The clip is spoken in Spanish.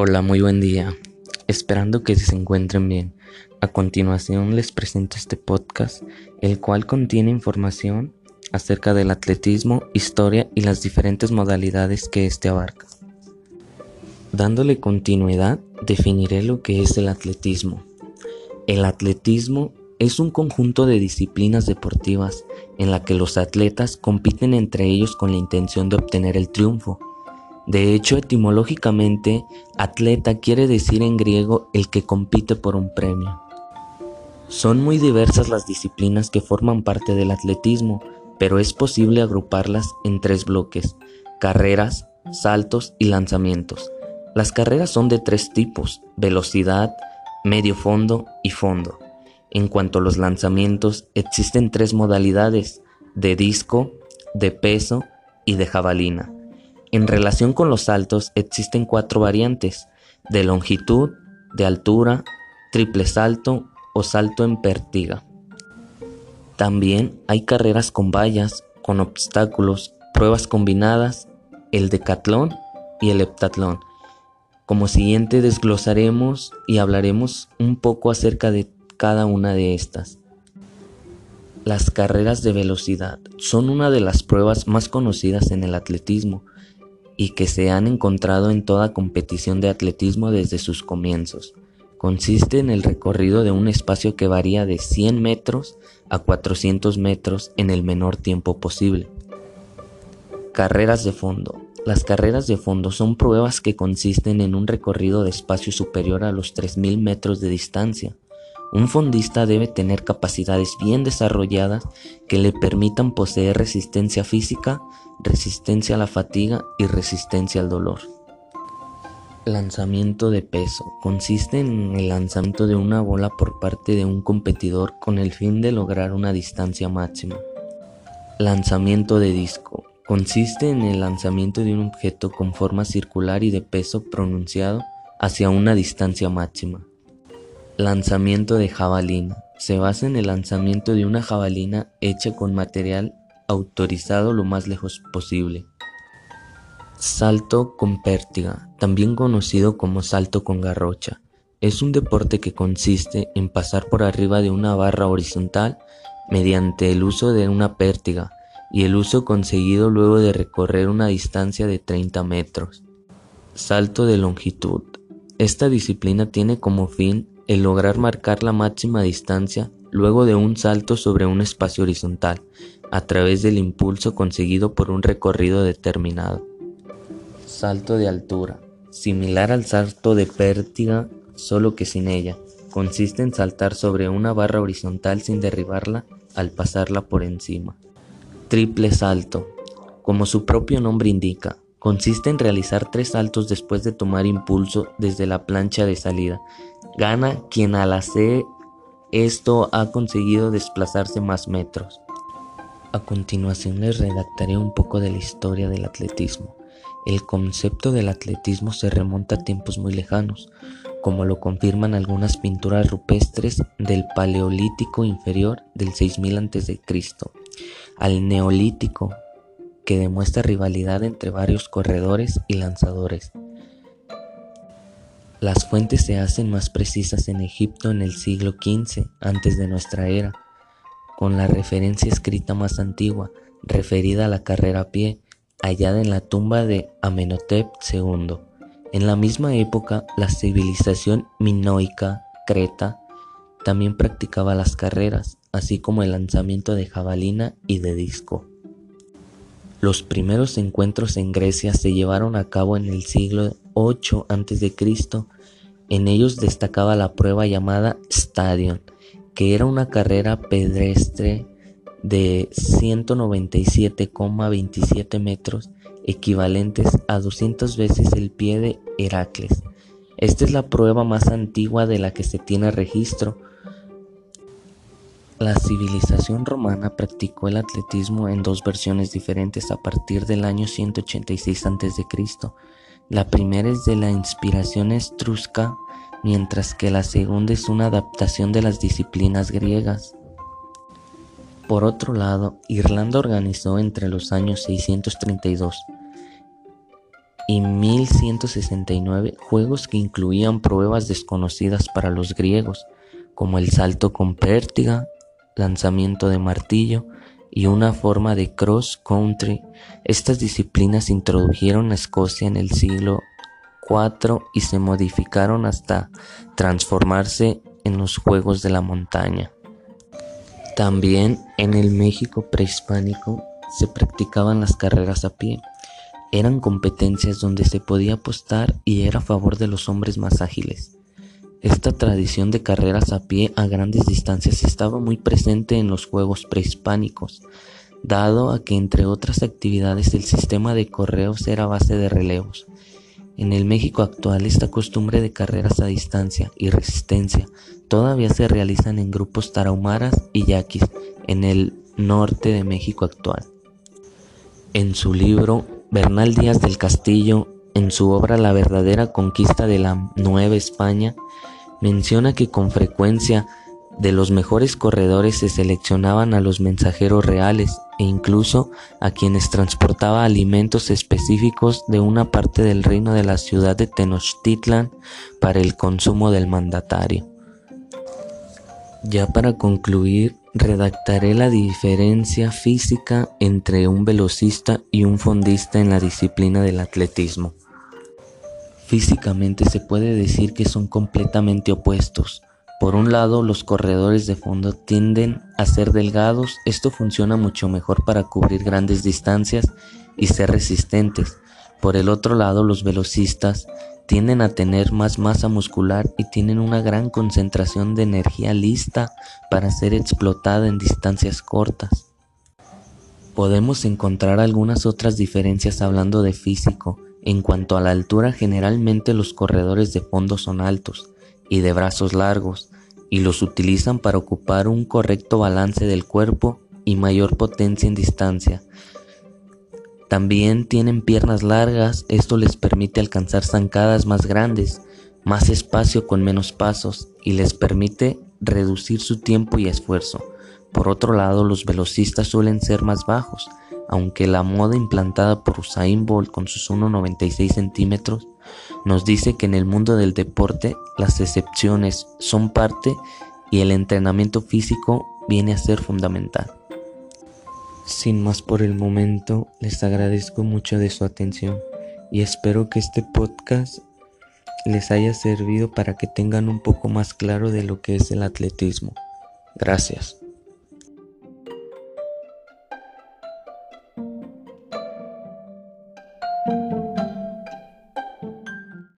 Hola, muy buen día. Esperando que se encuentren bien. A continuación les presento este podcast, el cual contiene información acerca del atletismo, historia y las diferentes modalidades que éste abarca. Dándole continuidad, definiré lo que es el atletismo. El atletismo es un conjunto de disciplinas deportivas en la que los atletas compiten entre ellos con la intención de obtener el triunfo. De hecho, etimológicamente, atleta quiere decir en griego el que compite por un premio. Son muy diversas las disciplinas que forman parte del atletismo, pero es posible agruparlas en tres bloques, carreras, saltos y lanzamientos. Las carreras son de tres tipos, velocidad, medio fondo y fondo. En cuanto a los lanzamientos, existen tres modalidades, de disco, de peso y de jabalina. En relación con los saltos existen cuatro variantes, de longitud, de altura, triple salto o salto en pértiga. También hay carreras con vallas, con obstáculos, pruebas combinadas, el decatlón y el heptatlón. Como siguiente desglosaremos y hablaremos un poco acerca de cada una de estas. Las carreras de velocidad son una de las pruebas más conocidas en el atletismo y que se han encontrado en toda competición de atletismo desde sus comienzos. Consiste en el recorrido de un espacio que varía de 100 metros a 400 metros en el menor tiempo posible. Carreras de fondo. Las carreras de fondo son pruebas que consisten en un recorrido de espacio superior a los 3.000 metros de distancia un fondista debe tener capacidades bien desarrolladas que le permitan poseer resistencia física, resistencia a la fatiga y resistencia al dolor. Lanzamiento de peso. Consiste en el lanzamiento de una bola por parte de un competidor con el fin de lograr una distancia máxima. Lanzamiento de disco. Consiste en el lanzamiento de un objeto con forma circular y de peso pronunciado hacia una distancia máxima. Lanzamiento de jabalina. Se basa en el lanzamiento de una jabalina hecha con material autorizado lo más lejos posible. Salto con pértiga, también conocido como salto con garrocha. Es un deporte que consiste en pasar por arriba de una barra horizontal mediante el uso de una pértiga y el uso conseguido luego de recorrer una distancia de 30 metros. Salto de longitud. Esta disciplina tiene como fin el lograr marcar la máxima distancia luego de un salto sobre un espacio horizontal, a través del impulso conseguido por un recorrido determinado. Salto de altura. Similar al salto de pértiga, solo que sin ella. Consiste en saltar sobre una barra horizontal sin derribarla al pasarla por encima. Triple salto. Como su propio nombre indica, consiste en realizar tres saltos después de tomar impulso desde la plancha de salida, Gana quien al hacer esto ha conseguido desplazarse más metros. A continuación les redactaré un poco de la historia del atletismo. El concepto del atletismo se remonta a tiempos muy lejanos, como lo confirman algunas pinturas rupestres del Paleolítico inferior del 6000 a.C., al Neolítico, que demuestra rivalidad entre varios corredores y lanzadores. Las fuentes se hacen más precisas en Egipto en el siglo XV antes de nuestra era, con la referencia escrita más antigua, referida a la carrera a pie, hallada en la tumba de Amenhotep II. En la misma época, la civilización minoica, Creta, también practicaba las carreras, así como el lanzamiento de jabalina y de disco. Los primeros encuentros en Grecia se llevaron a cabo en el siglo 8 a.C., en ellos destacaba la prueba llamada Stadion, que era una carrera pedestre de 197,27 metros, equivalentes a 200 veces el pie de Heracles. Esta es la prueba más antigua de la que se tiene registro. La civilización romana practicó el atletismo en dos versiones diferentes a partir del año 186 a.C. La primera es de la inspiración estrusca, mientras que la segunda es una adaptación de las disciplinas griegas. Por otro lado, Irlanda organizó entre los años 632 y 1169 juegos que incluían pruebas desconocidas para los griegos, como el salto con pértiga, lanzamiento de martillo y una forma de cross country. Estas disciplinas introdujeron a Escocia en el siglo IV y se modificaron hasta transformarse en los Juegos de la Montaña. También en el México prehispánico se practicaban las carreras a pie. Eran competencias donde se podía apostar y era a favor de los hombres más ágiles. Esta tradición de carreras a pie a grandes distancias estaba muy presente en los juegos prehispánicos, dado a que entre otras actividades el sistema de correos era base de relevos. En el México actual esta costumbre de carreras a distancia y resistencia todavía se realizan en grupos tarahumaras y yaquis en el norte de México actual. En su libro Bernal Díaz del Castillo, en su obra La verdadera conquista de la Nueva España, menciona que con frecuencia de los mejores corredores se seleccionaban a los mensajeros reales e incluso a quienes transportaba alimentos específicos de una parte del reino de la ciudad de Tenochtitlan para el consumo del mandatario. Ya para concluir, redactaré la diferencia física entre un velocista y un fondista en la disciplina del atletismo. Físicamente se puede decir que son completamente opuestos. Por un lado, los corredores de fondo tienden a ser delgados, esto funciona mucho mejor para cubrir grandes distancias y ser resistentes. Por el otro lado, los velocistas tienden a tener más masa muscular y tienen una gran concentración de energía lista para ser explotada en distancias cortas. Podemos encontrar algunas otras diferencias hablando de físico, en cuanto a la altura, generalmente los corredores de fondo son altos y de brazos largos y los utilizan para ocupar un correcto balance del cuerpo y mayor potencia en distancia. También tienen piernas largas, esto les permite alcanzar zancadas más grandes, más espacio con menos pasos y les permite reducir su tiempo y esfuerzo. Por otro lado, los velocistas suelen ser más bajos, aunque la moda implantada por Usain Bolt con sus 1,96 centímetros nos dice que en el mundo del deporte las excepciones son parte y el entrenamiento físico viene a ser fundamental. Sin más por el momento, les agradezco mucho de su atención y espero que este podcast les haya servido para que tengan un poco más claro de lo que es el atletismo. Gracias.